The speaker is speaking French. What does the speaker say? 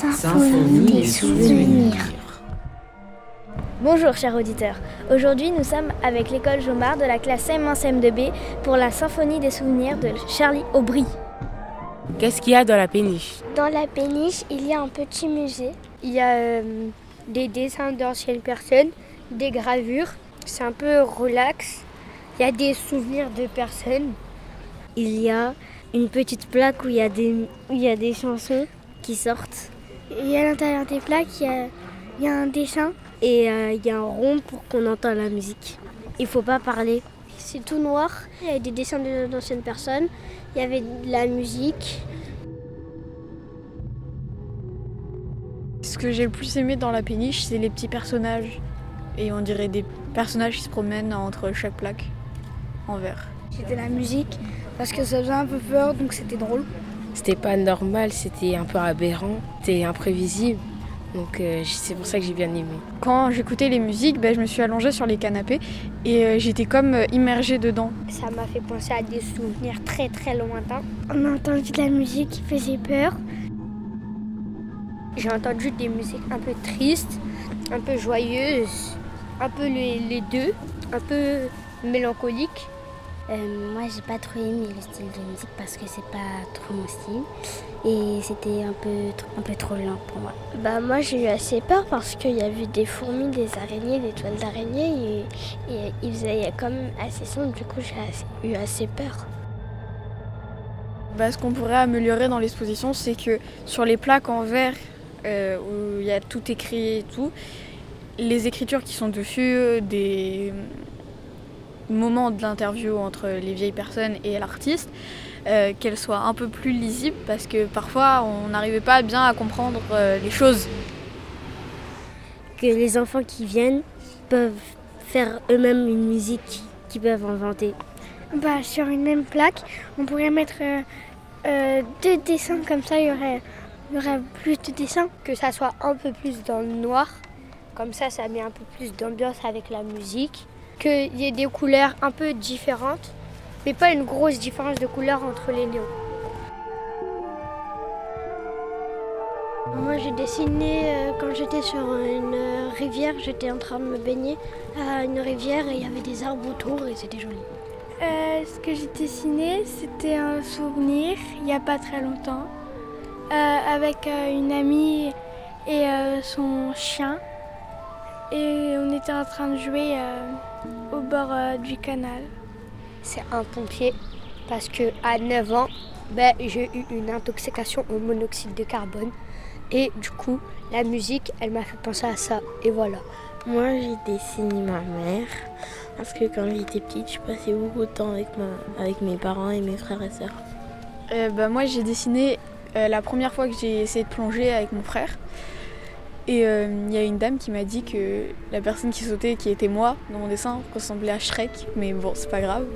Symphonie des souvenirs. Bonjour chers auditeurs. Aujourd'hui nous sommes avec l'école Jomard de la classe M1 CM2B pour la Symphonie des souvenirs de Charlie Aubry. Qu'est-ce qu'il y a dans la péniche? Dans la péniche, il y a un petit musée. Il y a euh, des dessins d'anciennes personnes, des gravures. C'est un peu relax. Il y a des souvenirs de personnes. Il y a une petite plaque où il y a des, où il y a des chansons qui sortent. Et à l'intérieur des plaques, il y a, il y a un dessin. Et euh, il y a un rond pour qu'on entende la musique. Il faut pas parler. C'est tout noir. Il y avait des dessins de- d'anciennes personnes. Il y avait de la musique. Ce que j'ai le plus aimé dans la péniche, c'est les petits personnages. Et on dirait des personnages qui se promènent entre chaque plaque en verre. C'était la musique parce que ça faisait un peu peur donc c'était drôle. C'était pas normal, c'était un peu aberrant, c'était imprévisible. Donc euh, c'est pour ça que j'ai bien aimé. Quand j'écoutais les musiques, ben, je me suis allongée sur les canapés et euh, j'étais comme euh, immergée dedans. Ça m'a fait penser à des souvenirs très très lointains. On a entendu de la musique qui faisait peur. J'ai entendu des musiques un peu tristes, un peu joyeuses, un peu les, les deux, un peu mélancoliques. Euh, moi, j'ai pas trop aimé le style de musique parce que c'est pas trop mon style. Et c'était un peu, un peu trop lent pour moi. Bah moi j'ai eu assez peur parce qu'il y avait des fourmis, des araignées, des toiles d'araignée et, et il faisait quand même assez sombre. Du coup j'ai eu assez peur. Ben, ce qu'on pourrait améliorer dans l'exposition, c'est que sur les plaques en verre euh, où il y a tout écrit et tout, les écritures qui sont dessus, euh, des moments de l'interview entre les vieilles personnes et l'artiste, euh, qu'elles soient un peu plus lisibles parce que parfois on n'arrivait pas bien à comprendre euh, les choses. Que les enfants qui viennent peuvent faire eux-mêmes une musique qu'ils peuvent inventer. Bah sur une même plaque, on pourrait mettre euh, euh, deux dessins comme ça, il y aurait, il y aurait plus de dessins. Que ça soit un peu plus dans le noir, comme ça ça met un peu plus d'ambiance avec la musique. Qu'il y ait des couleurs un peu différentes, mais pas une grosse différence de couleur entre les néons. Moi j'ai dessiné euh, quand j'étais sur une euh, rivière, j'étais en train de me baigner à une rivière et il y avait des arbres autour et c'était joli. Euh, ce que j'ai dessiné, c'était un souvenir il n'y a pas très longtemps euh, avec euh, une amie et euh, son chien. Et on était en train de jouer euh, au bord euh, du canal. C'est un pompier parce que à 9 ans, ben, j'ai eu une intoxication au monoxyde de carbone. Et du coup, la musique, elle m'a fait penser à ça. Et voilà. Moi, j'ai dessiné ma mère parce que quand j'étais petite, je passais beaucoup de temps avec, ma, avec mes parents et mes frères et sœurs. Euh, ben, moi j'ai dessiné euh, la première fois que j'ai essayé de plonger avec mon frère. Et euh, il y a une dame qui m'a dit que la personne qui sautait, qui était moi dans mon dessin, ressemblait à Shrek, mais bon, c'est pas grave.